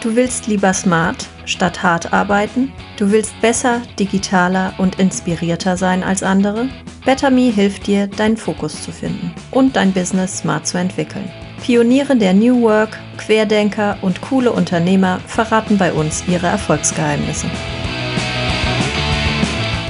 Du willst lieber smart statt hart arbeiten? Du willst besser, digitaler und inspirierter sein als andere? BetterMe hilft dir, deinen Fokus zu finden und dein Business smart zu entwickeln. Pioniere der New Work, Querdenker und coole Unternehmer verraten bei uns ihre Erfolgsgeheimnisse.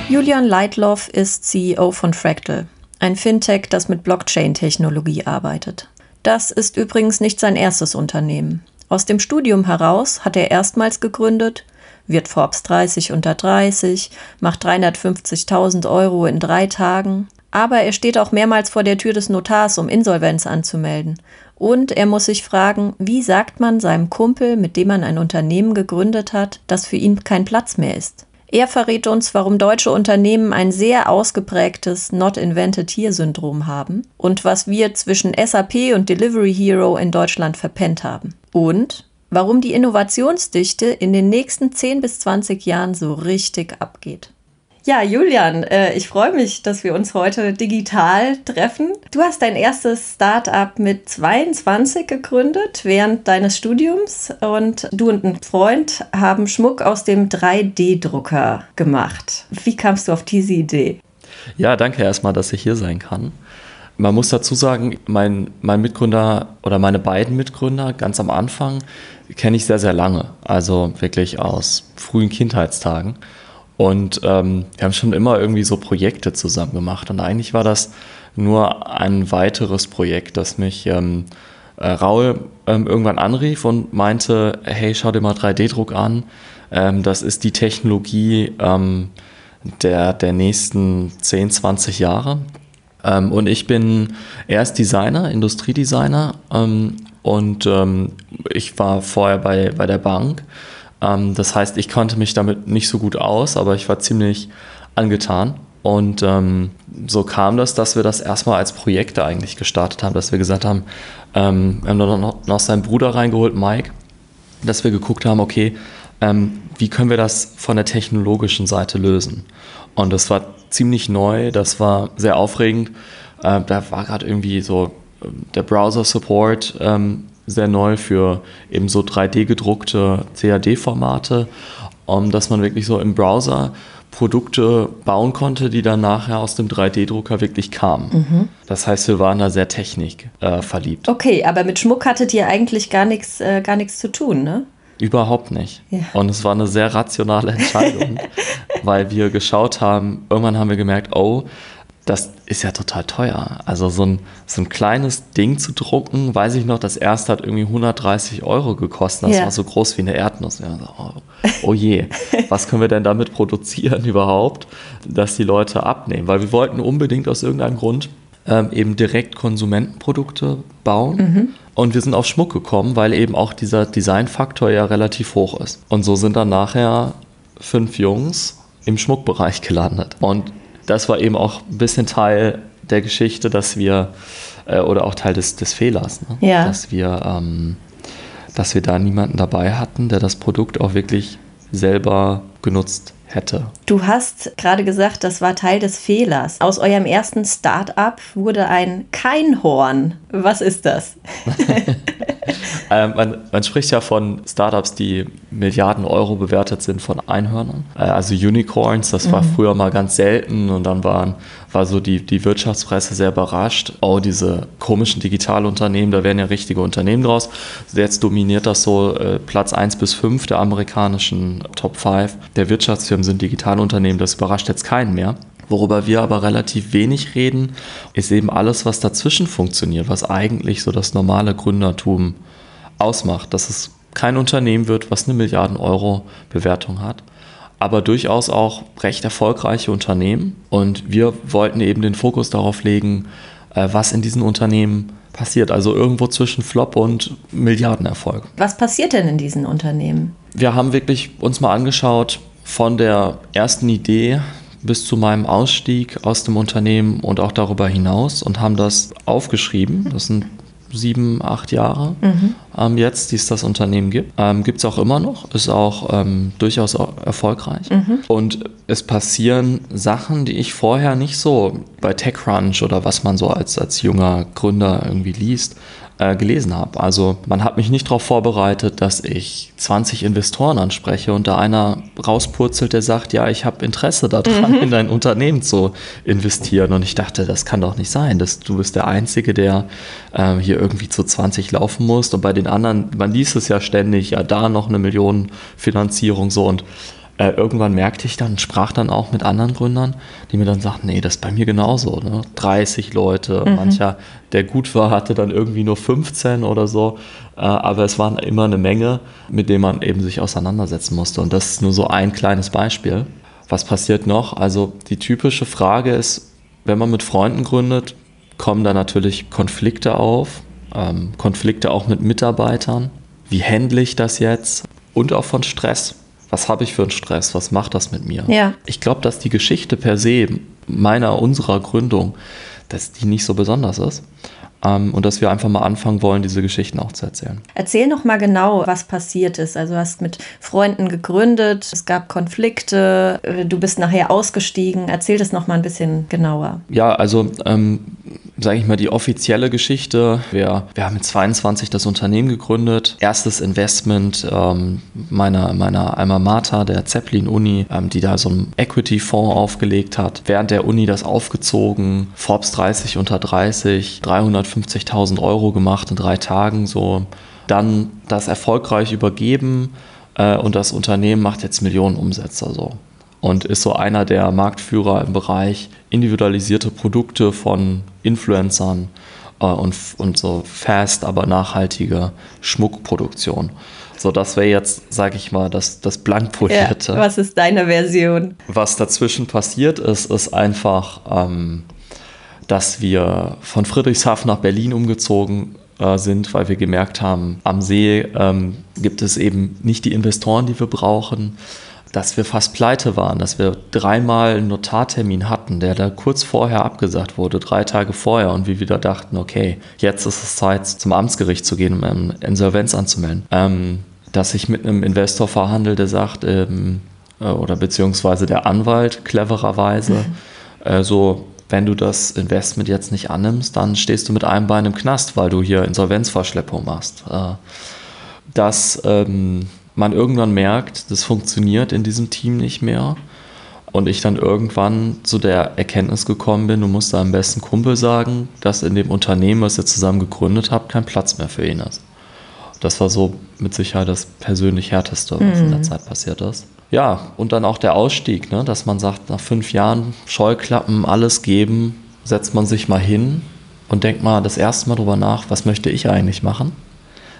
Julian Leitloff ist CEO von Fractal, ein Fintech, das mit Blockchain-Technologie arbeitet. Das ist übrigens nicht sein erstes Unternehmen. Aus dem Studium heraus hat er erstmals gegründet, wird Forbes 30 unter 30, macht 350.000 Euro in drei Tagen. Aber er steht auch mehrmals vor der Tür des Notars, um Insolvenz anzumelden. Und er muss sich fragen, wie sagt man seinem Kumpel, mit dem man ein Unternehmen gegründet hat, dass für ihn kein Platz mehr ist? Er verrät uns, warum deutsche Unternehmen ein sehr ausgeprägtes Not Invented Here Syndrom haben und was wir zwischen SAP und Delivery Hero in Deutschland verpennt haben. Und warum die Innovationsdichte in den nächsten 10 bis 20 Jahren so richtig abgeht. Ja, Julian, äh, ich freue mich, dass wir uns heute digital treffen. Du hast dein erstes Startup mit 22 gegründet während deines Studiums und du und ein Freund haben Schmuck aus dem 3D-Drucker gemacht. Wie kamst du auf diese Idee? Ja, danke erstmal, dass ich hier sein kann. Man muss dazu sagen, mein, mein Mitgründer oder meine beiden Mitgründer ganz am Anfang kenne ich sehr, sehr lange. Also wirklich aus frühen Kindheitstagen. Und ähm, wir haben schon immer irgendwie so Projekte zusammen gemacht. Und eigentlich war das nur ein weiteres Projekt, das mich ähm, äh, Raul ähm, irgendwann anrief und meinte, hey, schau dir mal 3D-Druck an. Ähm, das ist die Technologie ähm, der, der nächsten 10, 20 Jahre. Ähm, und ich bin erst Designer, Industriedesigner ähm, und ähm, ich war vorher bei, bei der Bank. Ähm, das heißt, ich konnte mich damit nicht so gut aus, aber ich war ziemlich angetan. Und ähm, so kam das, dass wir das erstmal als Projekte eigentlich gestartet haben, dass wir gesagt haben, ähm, wir haben noch, noch seinen Bruder reingeholt, Mike, dass wir geguckt haben, okay, wie können wir das von der technologischen Seite lösen? Und das war ziemlich neu, das war sehr aufregend. Äh, da war gerade irgendwie so ähm, der Browser-Support ähm, sehr neu für eben so 3D gedruckte CAD-Formate, um, dass man wirklich so im Browser Produkte bauen konnte, die dann nachher aus dem 3D-Drucker wirklich kamen. Mhm. Das heißt, wir waren da sehr technik äh, verliebt. Okay, aber mit Schmuck hattet ihr eigentlich gar nichts äh, gar nichts zu tun, ne? Überhaupt nicht. Ja. Und es war eine sehr rationale Entscheidung, weil wir geschaut haben, irgendwann haben wir gemerkt, oh, das ist ja total teuer. Also so ein, so ein kleines Ding zu drucken, weiß ich noch, das erste hat irgendwie 130 Euro gekostet. Das ja. war so groß wie eine Erdnuss. Ja, so, oh, oh, je, was können wir denn damit produzieren überhaupt, dass die Leute abnehmen? Weil wir wollten unbedingt aus irgendeinem Grund ähm, eben direkt Konsumentenprodukte bauen. Mhm. Und wir sind auf Schmuck gekommen, weil eben auch dieser Designfaktor ja relativ hoch ist. Und so sind dann nachher fünf Jungs im Schmuckbereich gelandet. Und das war eben auch ein bisschen Teil der Geschichte, dass wir, äh, oder auch Teil des, des Fehlers, ne? ja. dass, wir, ähm, dass wir da niemanden dabei hatten, der das Produkt auch wirklich selber genutzt hätte. Du hast gerade gesagt, das war Teil des Fehlers. Aus eurem ersten Start-up wurde ein Keinhorn. Was ist das? ähm, man, man, spricht ja von Startups, die Milliarden Euro bewertet sind von Einhörnern. Äh, also Unicorns, das war mhm. früher mal ganz selten und dann waren, war so die, die Wirtschaftspresse sehr überrascht. Oh, diese komischen Digitalunternehmen, da werden ja richtige Unternehmen draus. Jetzt dominiert das so äh, Platz 1 bis 5 der amerikanischen Top 5 der Wirtschaftsfirmen sind Digitalunternehmen. Das überrascht jetzt keinen mehr. Worüber wir aber relativ wenig reden, ist eben alles, was dazwischen funktioniert, was eigentlich so das normale Gründertum ausmacht. Dass es kein Unternehmen wird, was eine Milliarden Euro Bewertung hat, aber durchaus auch recht erfolgreiche Unternehmen. Und wir wollten eben den Fokus darauf legen, äh, was in diesen Unternehmen passiert. Also irgendwo zwischen Flop und Milliardenerfolg. Was passiert denn in diesen Unternehmen? Wir haben wirklich uns mal angeschaut, von der ersten Idee bis zu meinem Ausstieg aus dem Unternehmen und auch darüber hinaus und haben das aufgeschrieben. Das sind sieben, acht Jahre mhm. ähm, jetzt, die es das Unternehmen gibt. Ähm, gibt es auch immer noch, ist auch ähm, durchaus erfolgreich. Mhm. Und es passieren Sachen, die ich vorher nicht so bei TechCrunch oder was man so als, als junger Gründer irgendwie liest, äh, gelesen habe. Also man hat mich nicht darauf vorbereitet, dass ich 20 Investoren anspreche und da einer rauspurzelt, der sagt, ja, ich habe Interesse daran, mhm. in dein Unternehmen zu investieren. Und ich dachte, das kann doch nicht sein. dass du bist der Einzige, der äh, hier irgendwie zu 20 laufen muss. Und bei den anderen, man liest es ja ständig, ja, da noch eine Millionenfinanzierung so und äh, irgendwann merkte ich dann, sprach dann auch mit anderen Gründern, die mir dann sagten, nee, das ist bei mir genauso. Ne? 30 Leute, mhm. mancher, der gut war, hatte dann irgendwie nur 15 oder so. Äh, aber es waren immer eine Menge, mit denen man eben sich auseinandersetzen musste. Und das ist nur so ein kleines Beispiel. Was passiert noch? Also die typische Frage ist, wenn man mit Freunden gründet, kommen da natürlich Konflikte auf, ähm, Konflikte auch mit Mitarbeitern. Wie handle ich das jetzt? Und auch von Stress was habe ich für einen Stress, was macht das mit mir? Ja. Ich glaube, dass die Geschichte per se meiner, unserer Gründung, dass die nicht so besonders ist. Ähm, und dass wir einfach mal anfangen wollen, diese Geschichten auch zu erzählen. Erzähl noch mal genau, was passiert ist. Also du hast mit Freunden gegründet, es gab Konflikte, äh, du bist nachher ausgestiegen. Erzähl das noch mal ein bisschen genauer. Ja, also ähm, sage ich mal, die offizielle Geschichte. Wir, wir haben mit 22 das Unternehmen gegründet. Erstes Investment ähm, meiner, meiner Alma Mater, der Zeppelin-Uni, ähm, die da so einen Equity-Fonds aufgelegt hat. Während der Uni das aufgezogen, Forbes 30 unter 30, 350.000 Euro gemacht in drei Tagen so. Dann das erfolgreich übergeben äh, und das Unternehmen macht jetzt Millionen Umsätze so und ist so einer der Marktführer im Bereich individualisierte Produkte von Influencern äh, und, und so fast, aber nachhaltige Schmuckproduktion. So, das wäre jetzt, sage ich mal, das, das Blankpolierte. Ja, was ist deine Version? Was dazwischen passiert ist, ist einfach, ähm, dass wir von Friedrichshafen nach Berlin umgezogen äh, sind, weil wir gemerkt haben, am See ähm, gibt es eben nicht die Investoren, die wir brauchen dass wir fast pleite waren, dass wir dreimal einen Notartermin hatten, der da kurz vorher abgesagt wurde, drei Tage vorher und wir wieder dachten, okay, jetzt ist es Zeit, zum Amtsgericht zu gehen, um Insolvenz anzumelden. Ähm, dass ich mit einem Investor verhandle, der sagt, ähm, äh, oder beziehungsweise der Anwalt clevererweise, mhm. äh, so, wenn du das Investment jetzt nicht annimmst, dann stehst du mit einem Bein im Knast, weil du hier Insolvenzverschleppung machst. Äh, dass ähm, man irgendwann merkt, das funktioniert in diesem Team nicht mehr. Und ich dann irgendwann zu der Erkenntnis gekommen bin, du musst deinem besten Kumpel sagen, dass in dem Unternehmen, was ihr zusammen gegründet habt, kein Platz mehr für ihn ist. Das war so mit Sicherheit das persönlich härteste, was mhm. in der mhm. Zeit passiert ist. Ja, und dann auch der Ausstieg, ne? dass man sagt, nach fünf Jahren Scheuklappen, alles geben, setzt man sich mal hin und denkt mal das erste Mal drüber nach, was möchte ich eigentlich machen?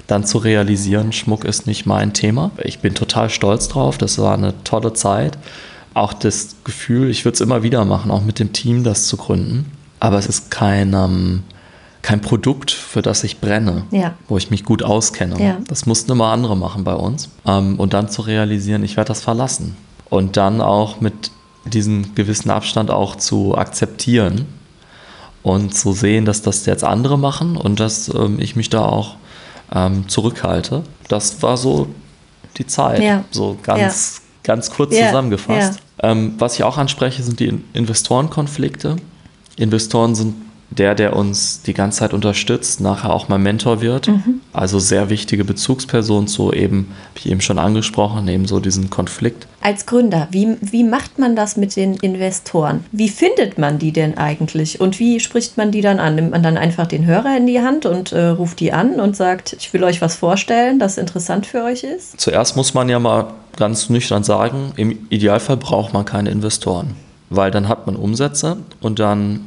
dann zu realisieren, Schmuck ist nicht mein Thema. Ich bin total stolz drauf, das war eine tolle Zeit. Auch das Gefühl, ich würde es immer wieder machen, auch mit dem Team das zu gründen. Aber es ist kein, ähm, kein Produkt, für das ich brenne, ja. wo ich mich gut auskenne. Ja. Das mussten immer andere machen bei uns. Ähm, und dann zu realisieren, ich werde das verlassen. Und dann auch mit diesem gewissen Abstand auch zu akzeptieren und zu sehen, dass das jetzt andere machen und dass ähm, ich mich da auch ähm, zurückhalte. Das war so die Zeit, ja. so ganz, ganz kurz zusammengefasst. Was ich auch anspreche, sind die Investorenkonflikte. Investoren sind der, der uns die ganze Zeit unterstützt, nachher auch mein Mentor wird. Mhm. Also sehr wichtige Bezugsperson zu eben, wie ich eben schon angesprochen, eben so diesen Konflikt. Als Gründer, wie, wie macht man das mit den Investoren? Wie findet man die denn eigentlich? Und wie spricht man die dann an? Nimmt man dann einfach den Hörer in die Hand und äh, ruft die an und sagt, ich will euch was vorstellen, das interessant für euch ist? Zuerst muss man ja mal ganz nüchtern sagen, im Idealfall braucht man keine Investoren. Weil dann hat man Umsätze und dann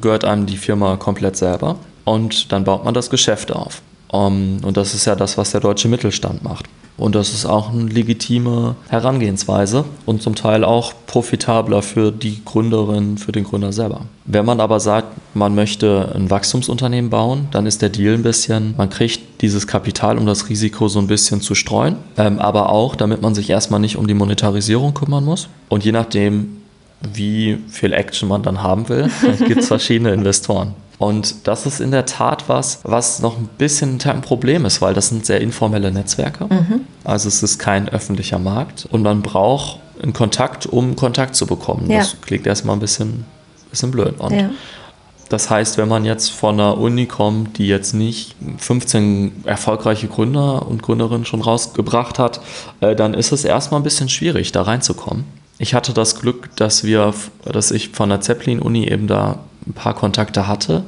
gehört einem die Firma komplett selber und dann baut man das Geschäft auf. Um, und das ist ja das, was der deutsche Mittelstand macht. Und das ist auch eine legitime Herangehensweise und zum Teil auch profitabler für die Gründerin, für den Gründer selber. Wenn man aber sagt, man möchte ein Wachstumsunternehmen bauen, dann ist der Deal ein bisschen, man kriegt dieses Kapital, um das Risiko so ein bisschen zu streuen, ähm, aber auch, damit man sich erstmal nicht um die Monetarisierung kümmern muss. Und je nachdem, wie viel Action man dann haben will, gibt es verschiedene Investoren. Und das ist in der Tat was, was noch ein bisschen ein Problem ist, weil das sind sehr informelle Netzwerke. Mhm. Also es ist kein öffentlicher Markt und man braucht einen Kontakt, um Kontakt zu bekommen. Ja. Das klingt erstmal ein bisschen, bisschen blöd. Und ja. Das heißt, wenn man jetzt von einer Uni kommt, die jetzt nicht 15 erfolgreiche Gründer und Gründerinnen schon rausgebracht hat, äh, dann ist es erstmal ein bisschen schwierig, da reinzukommen. Ich hatte das Glück, dass wir, dass ich von der Zeppelin-Uni eben da ein paar Kontakte hatte.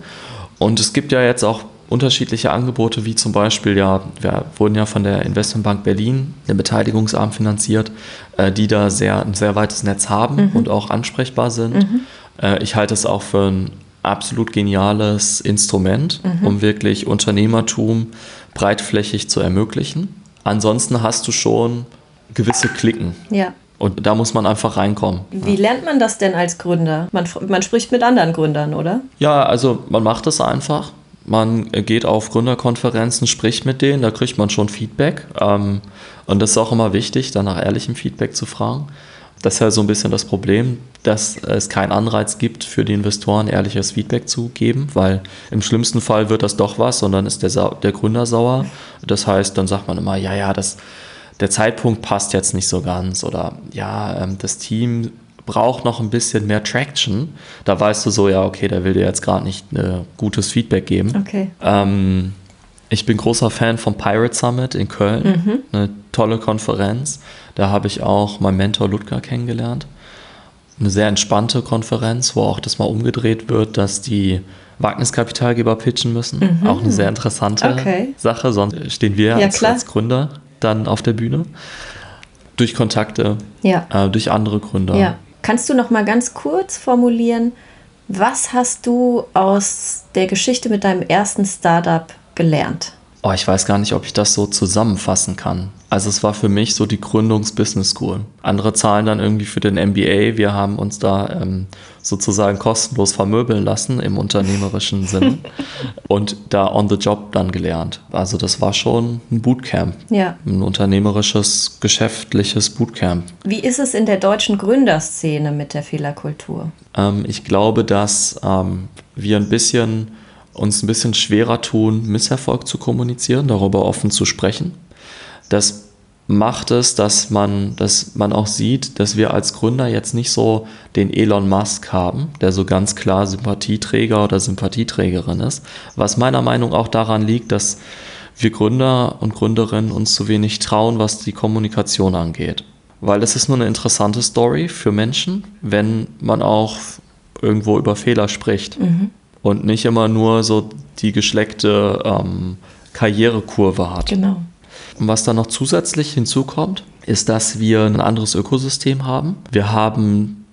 Und es gibt ja jetzt auch unterschiedliche Angebote, wie zum Beispiel, ja, wir wurden ja von der Investmentbank Berlin, der Beteiligungsarm finanziert, äh, die da sehr, ein sehr weites Netz haben mhm. und auch ansprechbar sind. Mhm. Äh, ich halte es auch für ein absolut geniales Instrument, mhm. um wirklich Unternehmertum breitflächig zu ermöglichen. Ansonsten hast du schon gewisse Klicken. Ja. Und da muss man einfach reinkommen. Wie lernt man das denn als Gründer? Man, man spricht mit anderen Gründern, oder? Ja, also man macht es einfach. Man geht auf Gründerkonferenzen, spricht mit denen, da kriegt man schon Feedback. Ähm, und das ist auch immer wichtig, dann nach ehrlichem Feedback zu fragen. Das ist ja so ein bisschen das Problem, dass es keinen Anreiz gibt, für die Investoren ehrliches Feedback zu geben, weil im schlimmsten Fall wird das doch was und dann ist der, Sa der Gründer sauer. Das heißt, dann sagt man immer, ja, ja, das, der Zeitpunkt passt jetzt nicht so ganz oder ja, ähm, das Team braucht noch ein bisschen mehr Traction. Da weißt du so, ja, okay, der will dir jetzt gerade nicht äh, gutes Feedback geben. Okay. Ähm, ich bin großer Fan vom Pirate Summit in Köln. Mhm. Eine tolle Konferenz. Da habe ich auch meinen Mentor Ludger kennengelernt. Eine sehr entspannte Konferenz, wo auch das mal umgedreht wird, dass die Wagniskapitalgeber pitchen müssen. Mhm. Auch eine sehr interessante okay. Sache, sonst stehen wir ja, als, als, Gründer dann auf der Bühne. Durch Kontakte, ja. äh, durch andere Gründer. Ja. Kannst du noch mal ganz kurz formulieren, was hast du aus der Geschichte mit deinem ersten Startup gelernt? Oh, ich weiß gar nicht, ob ich das so zusammenfassen kann. Also es war für mich so die Gründungs-Business School. Andere zahlen dann irgendwie für den MBA. Wir haben uns da ähm, sozusagen kostenlos vermöbeln lassen im unternehmerischen Sinne und da on the job dann gelernt. Also das war schon ein Bootcamp. Ja. Ein unternehmerisches, geschäftliches Bootcamp. Wie ist es in der deutschen Gründerszene mit der Fehlerkultur? Ähm, ich glaube, dass ähm, wir ein bisschen uns ein bisschen schwerer tun, Misserfolg zu kommunizieren, darüber offen zu sprechen. Das macht es, dass man, dass man auch sieht, dass wir als Gründer jetzt nicht so den Elon Musk haben, der so ganz klar Sympathieträger oder Sympathieträgerin ist, was meiner Meinung nach auch daran liegt, dass wir Gründer und Gründerinnen uns zu wenig trauen, was die Kommunikation angeht. Weil es ist nur eine interessante Story für Menschen, wenn man auch irgendwo über Fehler spricht. Mhm und nicht immer nur so die geschleckte ähm, Karrierekurve hat. Genau. Und was dann noch zusätzlich hinzukommt, ist, dass wir ein anderes Ökosystem haben. Wir haben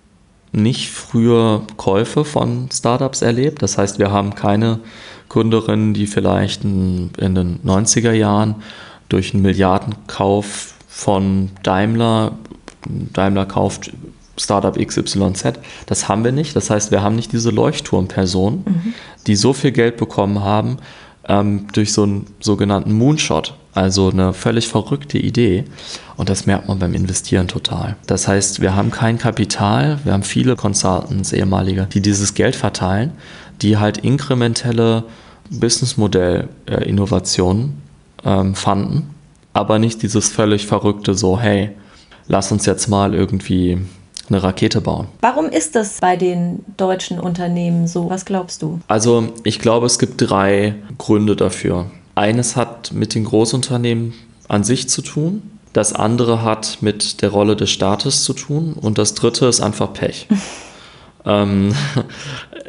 nicht früher Käufe von Startups erlebt. Das heißt, wir haben keine Gründerinnen, die vielleicht in, in den 90er Jahren durch einen Milliardenkauf von Daimler, Daimler kauft Startup XYZ. Das haben wir nicht. Das heißt, wir haben nicht diese Leuchtturmpersonen, mhm. die so viel Geld bekommen haben ähm, durch so einen sogenannten Moonshot, also eine völlig verrückte Idee. Und das merkt man beim Investieren total. Das heißt, wir haben kein Kapital, wir haben viele Consultants, ehemalige, die dieses Geld verteilen, die halt inkrementelle Businessmodell-Innovationen ähm, fanden, aber nicht dieses völlig verrückte so, hey, lass uns jetzt mal irgendwie eine Rakete bauen. Warum ist das bei den deutschen Unternehmen so? Was glaubst du? Also ich glaube, es gibt drei Gründe dafür. Eines hat mit den Großunternehmen an sich zu tun. Das andere hat mit der Rolle des Staates zu tun. Und das dritte ist einfach Pech. ähm,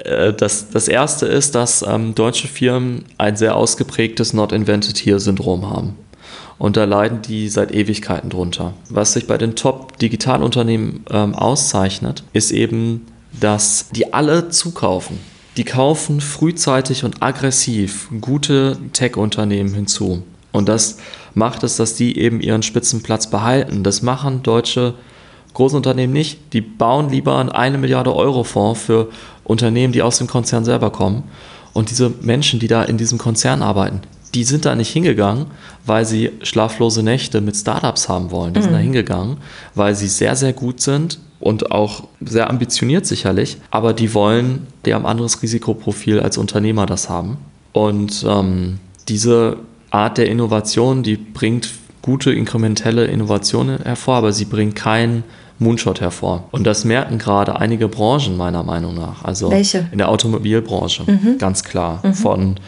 äh, das, das erste ist, dass ähm, deutsche Firmen ein sehr ausgeprägtes Not Invented Here-Syndrom haben. Und da leiden die seit Ewigkeiten drunter. Was sich bei den Top-Digitalunternehmen ähm, auszeichnet, ist eben, dass die alle zukaufen. Die kaufen frühzeitig und aggressiv gute Tech-Unternehmen hinzu. Und das macht es, dass die eben ihren Spitzenplatz behalten. Das machen deutsche Großunternehmen nicht. Die bauen lieber einen eine Milliarde Euro Fonds für Unternehmen, die aus dem Konzern selber kommen. Und diese Menschen, die da in diesem Konzern arbeiten, die sind da nicht hingegangen, weil sie schlaflose Nächte mit Startups haben wollen. Die mhm. sind da mhm. hingegangen, weil sie sehr, sehr gut sind und auch sehr ambitioniert sicherlich, aber die wollen, die haben ein anderes Risikoprofil als Unternehmer das haben. Und ähm, diese Art der Innovation, die bringt gute inkrementelle Innovationen hervor, aber sie bringt keinen Moonshot hervor. Und das merken gerade einige Branchen meiner Meinung nach. Also Welche? in der Automobilbranche, mhm. ganz klar. Mhm. Von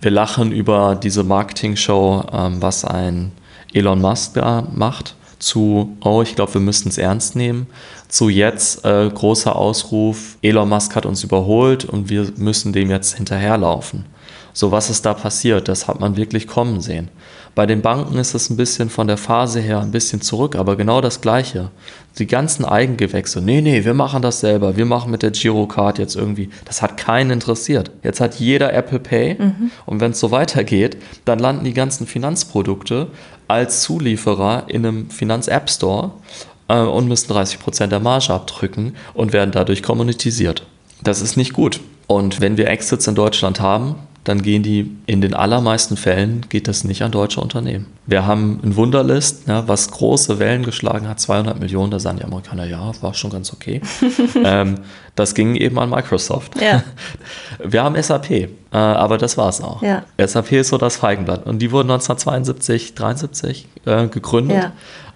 wir lachen über diese Marketing-Show, ähm, was ein Elon Musk da macht, zu, oh, ich glaube, wir müssten es ernst nehmen, zu jetzt äh, großer Ausruf, Elon Musk hat uns überholt und wir müssen dem jetzt hinterherlaufen. So, was ist da passiert? Das hat man wirklich kommen sehen. Bei den Banken ist es ein bisschen von der Phase her ein bisschen zurück, aber genau das Gleiche. Die ganzen Eigengewächse. Nee, nee, wir machen das selber. Wir machen mit der Girocard jetzt irgendwie. Das hat keinen interessiert. Jetzt hat jeder Apple Pay. Mhm. Und wenn es so weitergeht, dann landen die ganzen Finanzprodukte als Zulieferer in einem Finanz-App Store äh, und müssen 30% der Marge abdrücken und werden dadurch kommunitisiert. Das ist nicht gut. Und wenn wir Exits in Deutschland haben, dann gehen die in den allermeisten Fällen geht das nicht an deutsche Unternehmen. Wir haben ein Wunderlist, ja, was große Wellen geschlagen hat, 200 Millionen, da sagen die Amerikaner, ja, war schon ganz okay. ähm, das ging eben an Microsoft. Ja. Wir haben SAP, äh, aber das war es auch. Ja. SAP ist so das Feigenblatt und die wurden 1972, 73 äh, gegründet.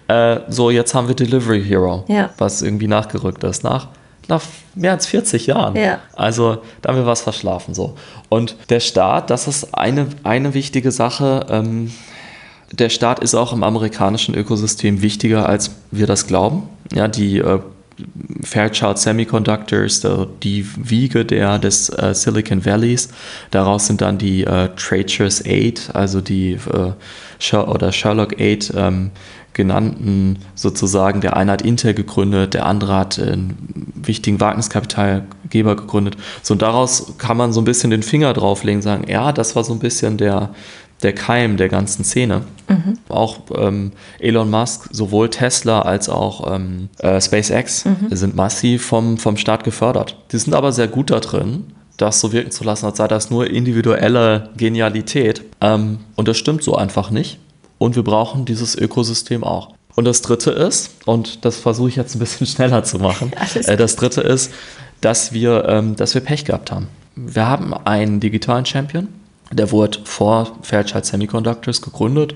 Äh, so, jetzt haben wir Delivery Hero, was irgendwie nachgerückt ist. Nach nach mehr als 40 Jahren. Ja. Also da haben wir was verschlafen so. Und der Staat, das ist eine, eine wichtige Sache. Ähm, der Staat ist auch im amerikanischen Ökosystem wichtiger, als wir das glauben. Ja, die äh, Fairchild Semiconductors, die Wiege der, des äh, Silicon Valleys. Daraus sind dann die äh, Traitors 8, also die äh, oder Sherlock 8 ähm, genannten sozusagen, der eine hat Intel gegründet, der andere hat einen wichtigen Wagniskapitalgeber gegründet. So und daraus kann man so ein bisschen den Finger drauflegen, sagen, ja, das war so ein bisschen der, der Keim der ganzen Szene. Mhm. Auch ähm, Elon Musk, sowohl Tesla als auch ähm, äh, SpaceX mhm. sind massiv vom, vom Staat gefördert. Die sind aber sehr gut da drin, das so wirken zu lassen, als sei das nur individuelle Genialität. Ähm, und das stimmt so einfach nicht und wir brauchen dieses Ökosystem auch. Und das dritte ist, und das versuche ich jetzt ein bisschen schneller zu machen, äh, das dritte ist, dass wir, ähm, dass wir Pech gehabt haben. Wir haben einen digitalen Champion, der wurde vor Fairchild Semiconductors gegründet.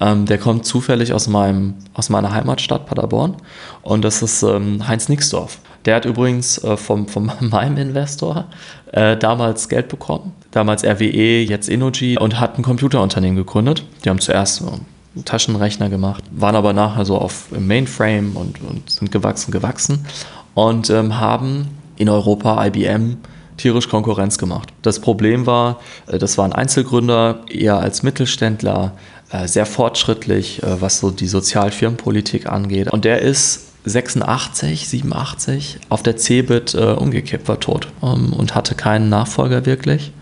Ähm, der kommt zufällig aus, meinem, aus meiner Heimatstadt Paderborn und das ist ähm, Heinz Nixdorf. Der hat übrigens äh, vom, von meinem Investor äh, damals Geld bekommen, damals RWE, jetzt Innogy und hat ein Computerunternehmen gegründet. Die haben zuerst so Taschenrechner gemacht, waren aber nachher so auf Mainframe und, und sind gewachsen, gewachsen und ähm, haben in Europa IBM tierisch Konkurrenz gemacht. Das Problem war, äh, das waren Einzelgründer, eher als Mittelständler, äh, sehr fortschrittlich, äh, was so die Sozialfirmenpolitik angeht. Und der ist 86, 87 auf der Cebit äh, umgekippt, war tot ähm, und hatte keinen Nachfolger wirklich.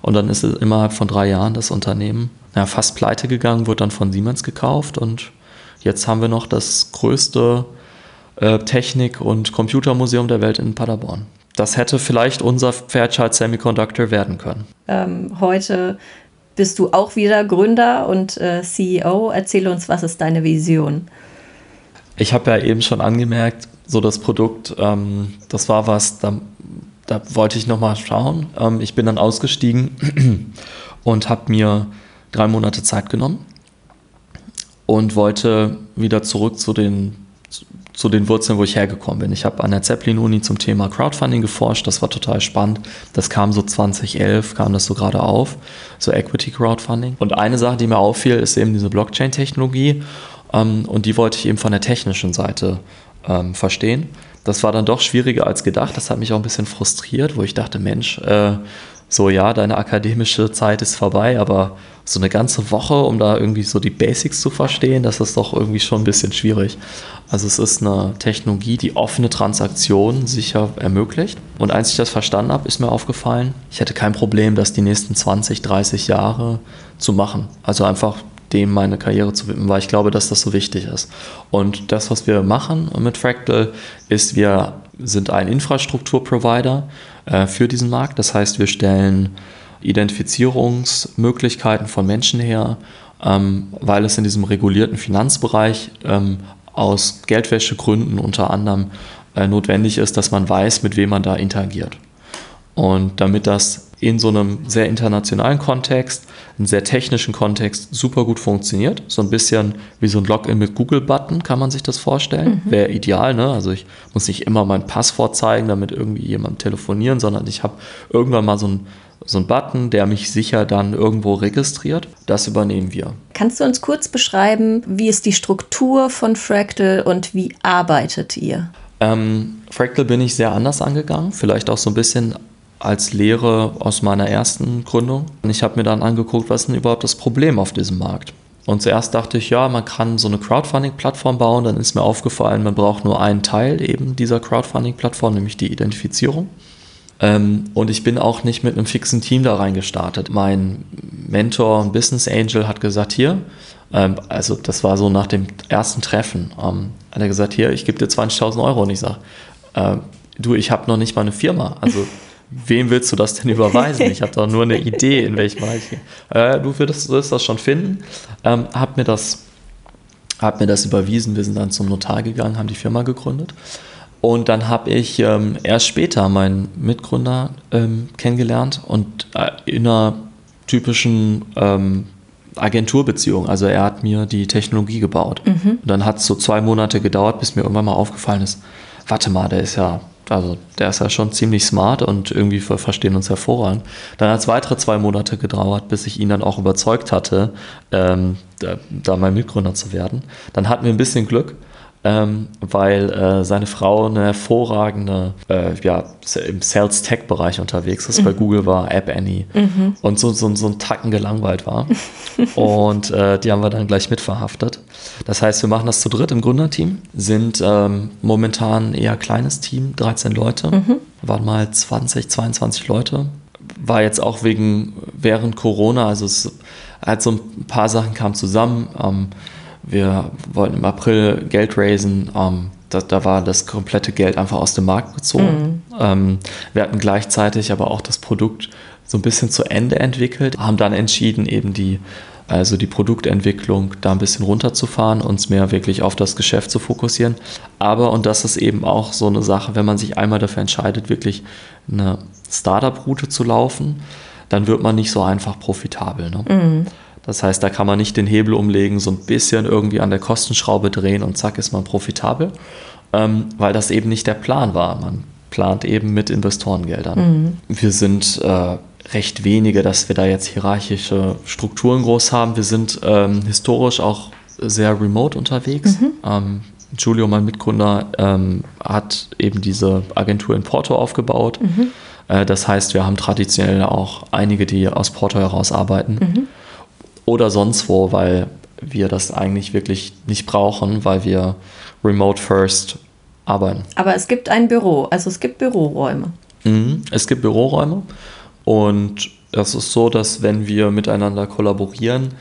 Und dann ist es innerhalb von drei Jahren das Unternehmen ja, fast pleite gegangen, wurde dann von Siemens gekauft und jetzt haben wir noch das größte äh, Technik- und Computermuseum der Welt in Paderborn. Das hätte vielleicht unser Fairchild Semiconductor werden können. Ähm, heute bist du auch wieder Gründer und äh, CEO. Erzähle uns, was ist deine Vision? Ich habe ja eben schon angemerkt, so das Produkt, ähm, das war was, da, da wollte ich nochmal schauen. Ähm, ich bin dann ausgestiegen und habe mir drei Monate Zeit genommen und wollte wieder zurück zu den, zu den Wurzeln, wo ich hergekommen bin. Ich habe an der Zeppelin-Uni zum Thema Crowdfunding geforscht, das war total spannend. Das kam so 2011, kam das so gerade auf, so Equity Crowdfunding. Und eine Sache, die mir auffiel, ist eben diese Blockchain-Technologie. Ähm, und die wollte ich eben von der technischen Seite ähm, verstehen. Das war dann doch schwieriger als gedacht. Das hat mich auch ein bisschen frustriert, wo ich dachte, Mensch, äh, so ja, deine akademische Zeit ist vorbei, aber so eine ganze Woche, um da irgendwie so die Basics zu verstehen, das ist doch irgendwie schon ein bisschen schwierig. Also es ist eine Technologie, die offene Transaktionen sicher ermöglicht. Und als ich das verstanden habe, ist mir aufgefallen, ich hätte kein Problem, das die nächsten 20, 30 Jahre zu machen. Also einfach dem meine Karriere zu widmen, weil ich glaube, dass das so wichtig ist. Und das, was wir machen mit Fractal, ist, wir sind ein Infrastrukturprovider äh, für diesen Markt. Das heißt, wir stellen Identifizierungsmöglichkeiten von Menschen her, ähm, weil es in diesem regulierten Finanzbereich ähm, aus Geldwäschegründen unter anderem äh, notwendig ist, dass man weiß, mit wem man da interagiert. Und damit das in so einem sehr internationalen Kontext, einen sehr technischen Kontext super gut funktioniert. So ein bisschen wie so ein Login mit Google-Button, kann man sich das vorstellen. Mhm. Wäre ideal, ne? Also ich muss nicht immer mein Passwort zeigen, damit irgendwie jemand telefonieren, sondern ich habe irgendwann mal so ein so ein Button, der mich sicher dann irgendwo registriert. Das übernehmen wir. Kannst du uns kurz beschreiben, wie ist die Struktur von Fractal und wie arbeitet ihr? Ähm, Fractal bin ich sehr anders angegangen, vielleicht auch so ein bisschen als Lehre aus meiner ersten Gründung. Und ich habe mir dann angeguckt, was ist denn überhaupt das Problem auf diesem Markt? Und zuerst dachte ich, ja, man kann so eine Crowdfunding-Plattform bauen. Dann ist mir aufgefallen, man braucht nur einen Teil eben dieser Crowdfunding-Plattform, nämlich die Identifizierung. Ähm, und ich bin auch nicht mit einem fixen Team da reingestartet. Mein Mentor und Business Angel hat gesagt, hier, ähm, also das war so nach dem ersten Treffen, ähm, hat er gesagt, hier, ich gebe dir 20.000 Euro. Und ich sage, äh, du, ich habe noch nicht mal eine Firma. Also wem willst du das denn überweisen? Ich habe doch nur eine Idee, in welchem Bereich. Äh, du würdest, wirst das schon finden. Ähm, hab mir das, hab mir das überwiesen. Wir sind dann zum Notar gegangen, haben die Firma gegründet. Und dann habe ich ähm, erst später meinen Mitgründer ähm, kennengelernt und äh, in einer typischen ähm, Agenturbeziehung. Also er hat mir die Technologie gebaut. Mhm. Und dann hat es so zwei Monate gedauert, bis mir irgendwann mal aufgefallen ist, warte mal, der ist ja also der ist ja schon ziemlich smart und irgendwie verstehen uns hervorragend. Dann hat es weitere zwei Monate gedauert, bis ich ihn dann auch überzeugt hatte, ähm, da, da mein Mitgründer zu werden. Dann hatten wir ein bisschen Glück ähm, weil äh, seine Frau eine hervorragende, äh, ja, im Sales-Tech-Bereich unterwegs ist. Mhm. Bei Google war App Annie mhm. und so, so, so ein Tacken gelangweilt war. und äh, die haben wir dann gleich mitverhaftet. Das heißt, wir machen das zu dritt im Gründerteam, sind ähm, momentan eher kleines Team, 13 Leute, mhm. waren mal 20, 22 Leute. War jetzt auch wegen, während Corona, also es hat so ein paar Sachen kamen zusammen. Ähm, wir wollten im April Geld raisen. Ähm, da, da, war das komplette Geld einfach aus dem Markt gezogen. Mhm. Ähm, wir hatten gleichzeitig aber auch das Produkt so ein bisschen zu Ende entwickelt, haben dann entschieden, eben die, also die Produktentwicklung da ein bisschen runterzufahren, uns mehr wirklich auf das Geschäft zu fokussieren. Aber, und das ist eben auch so eine Sache, wenn man sich einmal dafür entscheidet, wirklich eine Startup-Route zu laufen, dann wird man nicht so einfach profitabel. Ne? Mhm. Das heißt, da kann man nicht den Hebel umlegen, so ein bisschen irgendwie an der Kostenschraube drehen und zack ist man profitabel, ähm, weil das eben nicht der Plan war. Man plant eben mit Investorengeldern. Mhm. Wir sind äh, recht wenige, dass wir da jetzt hierarchische Strukturen groß haben. Wir sind ähm, historisch auch sehr remote unterwegs. Mhm. Ähm, Giulio, mein Mitgründer, ähm, hat eben diese Agentur in Porto aufgebaut. Mhm. Äh, das heißt, wir haben traditionell auch einige, die aus Porto heraus arbeiten. Mhm oder sonst wo, weil wir das eigentlich wirklich nicht brauchen, weil wir remote first arbeiten. Aber es gibt ein Büro, also es gibt Büroräume. Mhm, es gibt Büroräume und es ist so, dass wenn wir miteinander kollaborieren,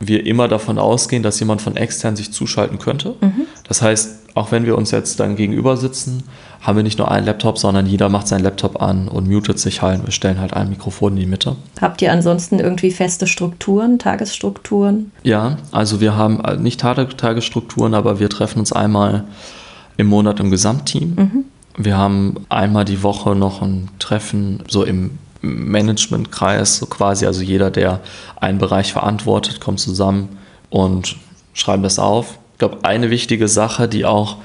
wir immer davon ausgehen, dass jemand von extern sich zuschalten könnte. Mhm. Das heißt, auch wenn wir uns jetzt dann gegenüber sitzen, haben wir nicht nur einen Laptop, sondern jeder macht seinen Laptop an und mutet sich halt. Wir stellen halt ein Mikrofon in die Mitte. Habt ihr ansonsten irgendwie feste Strukturen, Tagesstrukturen? Ja, also wir haben äh, nicht Tagesstrukturen, aber wir treffen uns einmal im Monat im Gesamtteam. Mhm. Wir haben einmal die Woche noch ein Treffen so im Managementkreis, so quasi, also jeder, der einen Bereich verantwortet, kommt zusammen und schreiben das auf. Ich glaube, eine wichtige Sache, die auch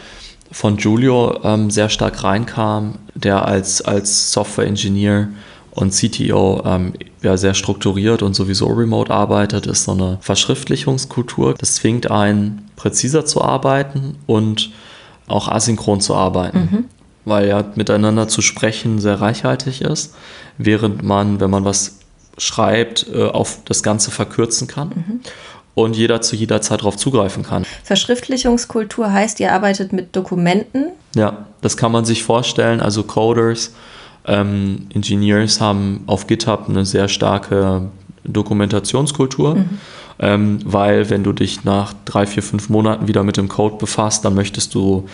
von Giulio ähm, sehr stark reinkam, der als, als Software-Engineer und CTO ähm, ja sehr strukturiert und sowieso remote arbeitet, ist so eine Verschriftlichungskultur. Das zwingt einen, präziser zu arbeiten und auch asynchron zu arbeiten. Mhm. Weil ja miteinander zu sprechen sehr reichhaltig ist, während man, wenn man was schreibt, äh, auf das Ganze verkürzen kann. Mhm und jeder zu jeder Zeit darauf zugreifen kann. Verschriftlichungskultur heißt, ihr arbeitet mit Dokumenten? Ja, das kann man sich vorstellen. Also Coders, ähm, Engineers haben auf GitHub eine sehr starke Dokumentationskultur. Mhm. Ähm, weil wenn du dich nach drei, vier, fünf Monaten wieder mit dem Code befasst, dann möchtest du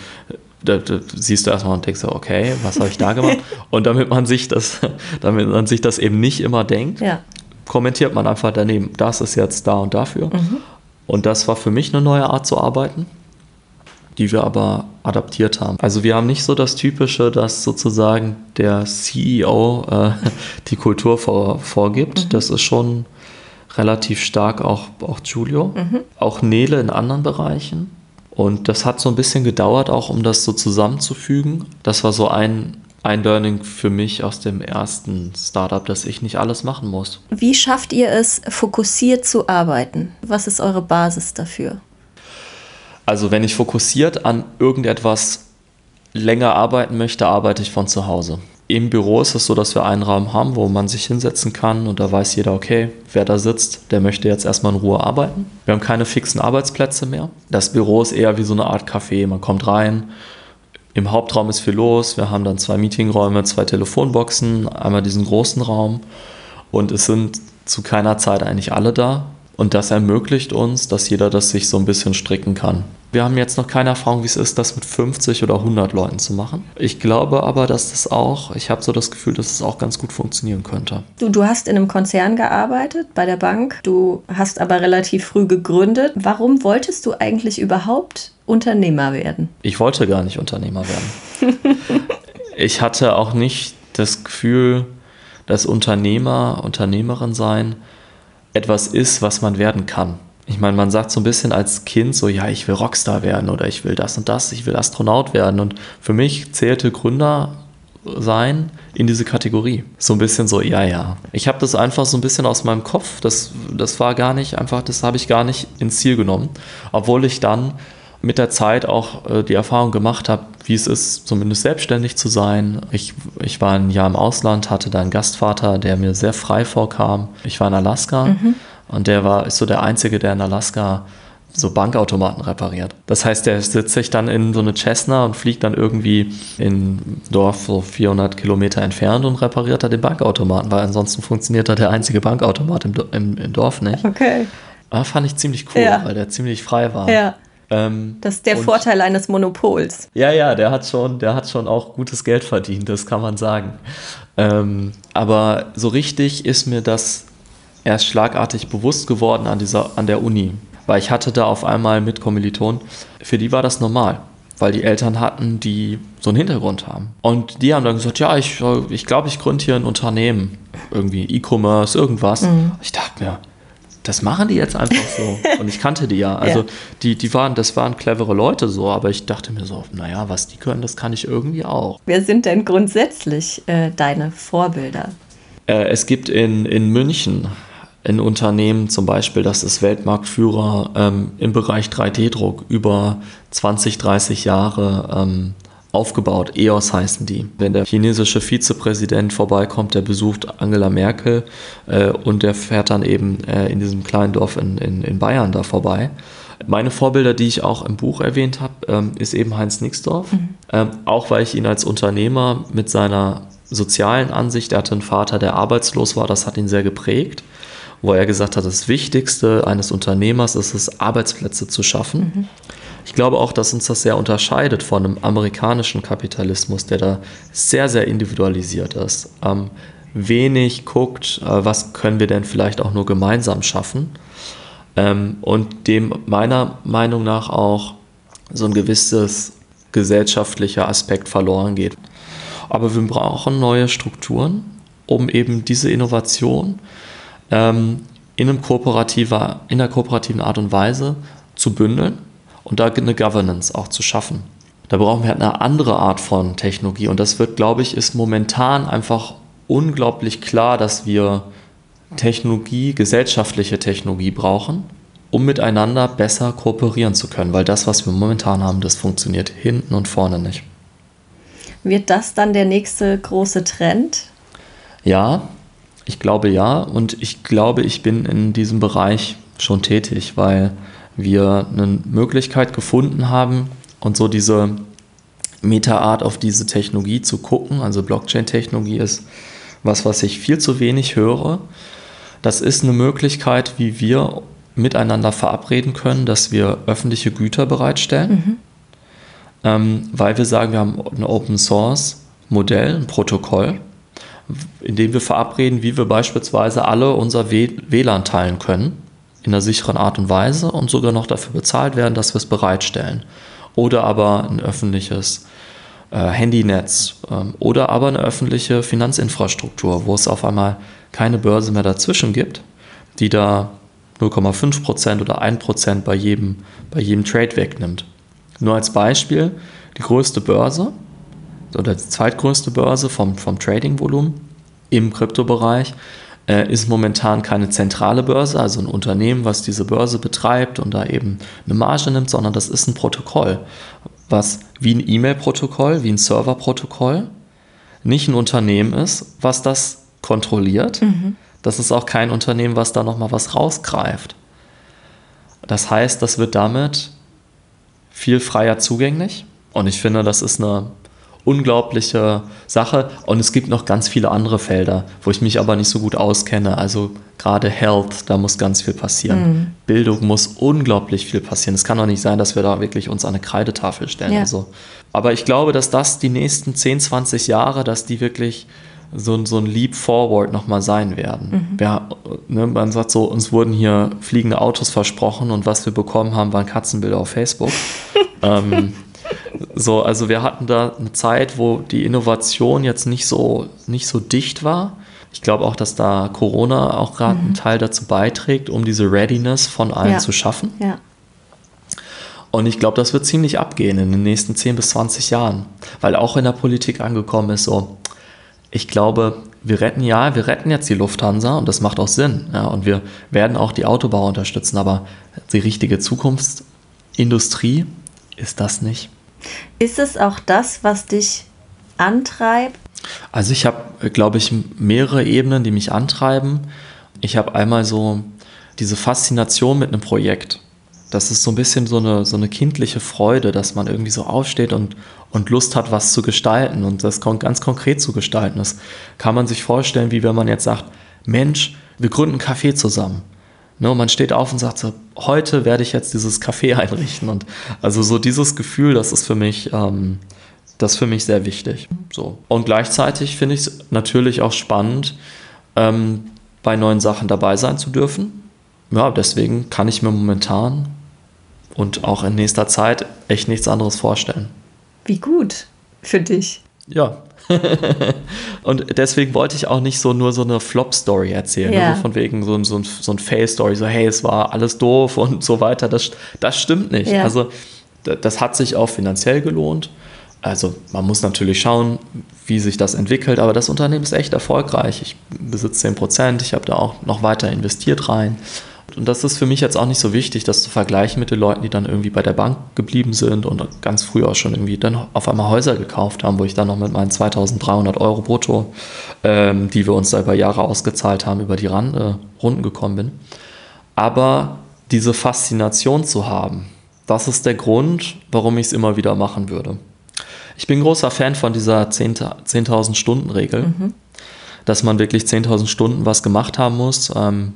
da, da, siehst du erstmal und denkst so, okay, was habe ich da gemacht? und damit man sich das, damit man sich das eben nicht immer denkt, ja kommentiert man einfach daneben, das ist jetzt da und dafür. Mhm. Und das war für mich eine neue Art zu arbeiten. die wir aber adaptiert haben. Also wir haben nicht so das Typische, dass sozusagen der CEO äh, die Kultur vor, vorgibt. Mhm. Das ist schon relativ stark auch, auch Giulio, mhm. auch Nele in anderen Bereichen. Und das hat so ein bisschen gedauert, auch um das so zusammenzufügen. Das war so ein, ein Learning für mich aus dem ersten Startup, dass ich nicht alles machen muss. Wie schafft ihr es, fokussiert zu arbeiten? Was ist eure Basis dafür? Also wenn ich fokussiert an irgendetwas länger arbeiten möchte, arbeite ich von zu Hause. Im Büro ist es so, dass wir einen Raum haben, wo man sich hinsetzen kann und da weiß jeder, okay, wer da sitzt, der möchte jetzt erstmal in Ruhe arbeiten. Wir haben keine fixen Arbeitsplätze mehr. Das Büro ist eher wie so eine Art Café. Man kommt rein, im Hauptraum ist viel los. Wir haben dann zwei Meetingräume, zwei Telefonboxen, einmal diesen großen Raum und es sind zu keiner Zeit eigentlich alle da. Und das ermöglicht uns, dass jeder das sich so ein bisschen stricken kann. Wir haben jetzt noch keine Erfahrung, wie es ist, das mit 50 oder 100 Leuten zu machen. Ich glaube aber, dass das auch, ich habe so das Gefühl, dass es auch ganz gut funktionieren könnte. Du, du hast in einem Konzern gearbeitet, bei der Bank. Du hast aber relativ früh gegründet. Warum wolltest du eigentlich überhaupt Unternehmer werden? Ich wollte gar nicht Unternehmer werden. ich hatte auch nicht das Gefühl, dass Unternehmer, Unternehmerin sein etwas ist, was man werden kann. Ich meine, man sagt so ein bisschen als Kind so, ja, ich will Rockstar werden oder ich will das und das, ich will Astronaut werden. Und für mich zählte Gründer sein in diese Kategorie. So ein bisschen so, ja, ja. Ich habe das einfach so ein bisschen aus meinem Kopf, das, das war gar nicht, einfach, das habe ich gar nicht ins Ziel genommen. Obwohl ich dann mit der Zeit auch äh, die Erfahrung gemacht habe, wie es ist, zumindest selbstständig zu sein. Ich, ich war ein Jahr im Ausland, hatte da einen Gastvater, der mir sehr frei vorkam. Ich war in Alaska mhm. Und der war, ist so der Einzige, der in Alaska so Bankautomaten repariert. Das heißt, der sitzt sich dann in so eine Cessna und fliegt dann irgendwie in ein Dorf so 400 Kilometer entfernt und repariert da den Bankautomaten, weil ansonsten funktioniert da der einzige Bankautomat im, im, im Dorf nicht. Okay. Aber fand ich ziemlich cool, ja. weil der ziemlich frei war. Ja. Ähm, das ist der Vorteil eines Monopols. Ja, ja, der hat schon, der hat schon auch gutes Geld verdient, das kann man sagen. Ähm, aber so richtig ist mir das erst schlagartig bewusst geworden an, dieser, an der Uni. Weil ich hatte da auf einmal mit Kommilitonen, für die war das normal weil die Eltern hatten, die so einen Hintergrund haben. Und die haben dann gesagt, ja, ich glaube, ich, glaub, ich gründe hier ein Unternehmen, irgendwie E-Commerce, irgendwas. Mhm. Ich dachte mir, das machen die jetzt einfach so. Und ich kannte die ja. Also ja. Die, die waren, das waren clevere Leute so, aber ich dachte mir so, naja, was die können, das kann ich irgendwie auch. Wer sind denn grundsätzlich äh, deine Vorbilder? Äh, es gibt in, in München ein Unternehmen zum Beispiel, das ist Weltmarktführer ähm, im Bereich 3D-Druck über 20, 30 Jahre ähm, aufgebaut. EOS heißen die. Wenn der chinesische Vizepräsident vorbeikommt, der besucht Angela Merkel äh, und der fährt dann eben äh, in diesem kleinen Dorf in, in, in Bayern da vorbei. Meine Vorbilder, die ich auch im Buch erwähnt habe, ähm, ist eben Heinz Nixdorf. Mhm. Ähm, auch weil ich ihn als Unternehmer mit seiner sozialen Ansicht, er hatte einen Vater, der arbeitslos war, das hat ihn sehr geprägt, wo er gesagt hat, das Wichtigste eines Unternehmers ist es, Arbeitsplätze zu schaffen. Mhm. Ich glaube auch, dass uns das sehr unterscheidet von einem amerikanischen Kapitalismus, der da sehr, sehr individualisiert ist. Ähm, wenig guckt, äh, was können wir denn vielleicht auch nur gemeinsam schaffen. Ähm, und dem meiner Meinung nach auch so ein gewisses gesellschaftlicher Aspekt verloren geht. Aber wir brauchen neue Strukturen, um eben diese Innovation ähm, in, einem kooperativer, in einer kooperativen Art und Weise zu bündeln und da eine Governance auch zu schaffen. Da brauchen wir halt eine andere Art von Technologie und das wird, glaube ich, ist momentan einfach unglaublich klar, dass wir Technologie, gesellschaftliche Technologie brauchen, um miteinander besser kooperieren zu können, weil das, was wir momentan haben, das funktioniert hinten und vorne nicht. Wird das dann der nächste große Trend? Ja, ich glaube ja und ich glaube, ich bin in diesem Bereich schon tätig, weil wir eine Möglichkeit gefunden haben und so diese Meta-Art auf diese Technologie zu gucken. Also Blockchain-Technologie ist was, was ich viel zu wenig höre. Das ist eine Möglichkeit, wie wir miteinander verabreden können, dass wir öffentliche Güter bereitstellen, mhm. ähm, weil wir sagen, wir haben ein Open Source Modell, ein Protokoll, in dem wir verabreden, wie wir beispielsweise alle unser WLAN teilen können in einer sicheren Art und Weise und sogar noch dafür bezahlt werden, dass wir es bereitstellen. oder aber ein öffentliches äh, Handynetz ähm, oder aber eine öffentliche Finanzinfrastruktur, wo es auf einmal keine Börse mehr dazwischen gibt, die da 0,5% oder 1% bei jedem, bei jedem Trade wegnimmt. Nur als Beispiel, die größte Börse oder die zweitgrößte Börse vom, vom Trading-Volumen im Kryptobereich äh, ist momentan keine zentrale Börse, also ein Unternehmen, was diese Börse betreibt und da eben eine Marge nimmt, sondern das ist ein Protokoll, was wie ein E-Mail-Protokoll, wie ein Server-Protokoll nicht ein Unternehmen ist, was das kontrolliert. Mhm. Das ist auch kein Unternehmen, was da nochmal was rausgreift. Das heißt, das wird damit viel freier zugänglich. Und ich finde, das ist eine unglaubliche Sache. Und es gibt noch ganz viele andere Felder, wo ich mich aber nicht so gut auskenne. Also gerade Health, da muss ganz viel passieren. Mhm. Bildung muss unglaublich viel passieren. Es kann doch nicht sein, dass wir da wirklich uns an eine Kreidetafel stellen. Ja. Also. Aber ich glaube, dass das die nächsten 10, 20 Jahre, dass die wirklich so, so ein Leap Forward nochmal sein werden. Mhm. Ja, ne, man sagt so, uns wurden hier fliegende Autos versprochen und was wir bekommen haben, waren Katzenbilder auf Facebook. ähm, so, also wir hatten da eine Zeit, wo die Innovation jetzt nicht so, nicht so dicht war. Ich glaube auch, dass da Corona auch gerade mhm. einen Teil dazu beiträgt, um diese Readiness von allen ja. zu schaffen. Ja. Und ich glaube, das wird ziemlich abgehen in den nächsten 10 bis 20 Jahren, weil auch in der Politik angekommen ist, so, ich glaube, wir retten ja, wir retten jetzt die Lufthansa und das macht auch Sinn. Ja, und wir werden auch die Autobauer unterstützen, aber die richtige Zukunftsindustrie ist das nicht. Ist es auch das, was dich antreibt? Also ich habe, glaube ich, mehrere Ebenen, die mich antreiben. Ich habe einmal so diese Faszination mit einem Projekt. Das ist so ein bisschen so eine, so eine kindliche Freude, dass man irgendwie so aufsteht und, und Lust hat, was zu gestalten und das ganz konkret zu gestalten. Das kann man sich vorstellen, wie wenn man jetzt sagt, Mensch, wir gründen ein Café zusammen. Ne, man steht auf und sagt so, heute werde ich jetzt dieses Café einrichten. Und also so dieses Gefühl, das ist für mich, ähm, das ist für mich sehr wichtig. So. Und gleichzeitig finde ich es natürlich auch spannend, ähm, bei neuen Sachen dabei sein zu dürfen. Ja, deswegen kann ich mir momentan und auch in nächster Zeit echt nichts anderes vorstellen. Wie gut für dich. Ja. und deswegen wollte ich auch nicht so nur so eine Flop-Story erzählen. Ja. Also von wegen so, so, so ein Fail-Story, so hey, es war alles doof und so weiter. Das, das stimmt nicht. Ja. Also das hat sich auch finanziell gelohnt. Also man muss natürlich schauen, wie sich das entwickelt, aber das Unternehmen ist echt erfolgreich. Ich besitze 10 Prozent, ich habe da auch noch weiter investiert rein. Und das ist für mich jetzt auch nicht so wichtig, das zu vergleichen mit den Leuten, die dann irgendwie bei der Bank geblieben sind und ganz früh auch schon irgendwie dann auf einmal Häuser gekauft haben, wo ich dann noch mit meinen 2300 Euro brutto, ähm, die wir uns da über Jahre ausgezahlt haben, über die Rande, Runden gekommen bin. Aber diese Faszination zu haben, das ist der Grund, warum ich es immer wieder machen würde. Ich bin großer Fan von dieser 10.000 10 Stunden Regel, mhm. dass man wirklich 10.000 Stunden was gemacht haben muss. Ähm,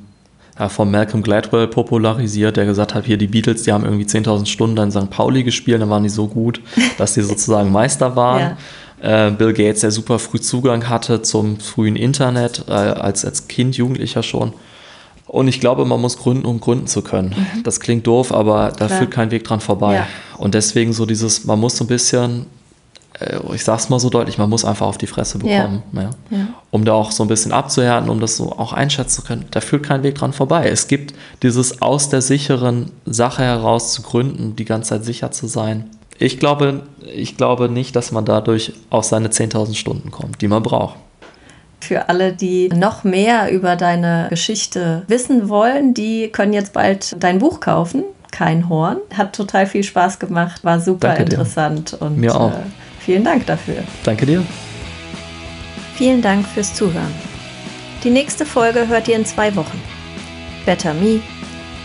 von Malcolm Gladwell popularisiert, der gesagt hat, hier die Beatles, die haben irgendwie 10.000 Stunden in St. Pauli gespielt, dann waren die so gut, dass die sozusagen Meister waren. Ja. Äh, Bill Gates, der super früh Zugang hatte zum frühen Internet, äh, als, als Kind, Jugendlicher schon. Und ich glaube, man muss gründen, um gründen zu können. Mhm. Das klingt doof, aber da Klar. führt kein Weg dran vorbei. Ja. Und deswegen so dieses, man muss so ein bisschen äh, ich sag's mal so deutlich, man muss einfach auf die Fresse bekommen, ja. Ja. Ja. um da auch so ein bisschen abzuhärten, um das so auch einschätzen zu können. Da führt kein Weg dran vorbei. Es gibt dieses aus der sicheren Sache heraus zu gründen, die ganze Zeit sicher zu sein. Ich glaube, ich glaube nicht, dass man dadurch auf seine 10.000 Stunden kommt, die man braucht. Für alle, die noch mehr über deine Geschichte wissen wollen, die können jetzt bald dein Buch kaufen. Kein Horn. Hat total viel Spaß gemacht, war super interessant. Und, Mir auch. Äh, Vielen Dank dafür. Danke dir. Vielen Dank fürs Zuhören. Die nächste Folge hört ihr in zwei Wochen. Better Me,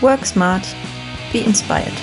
Work Smart, Be Inspired.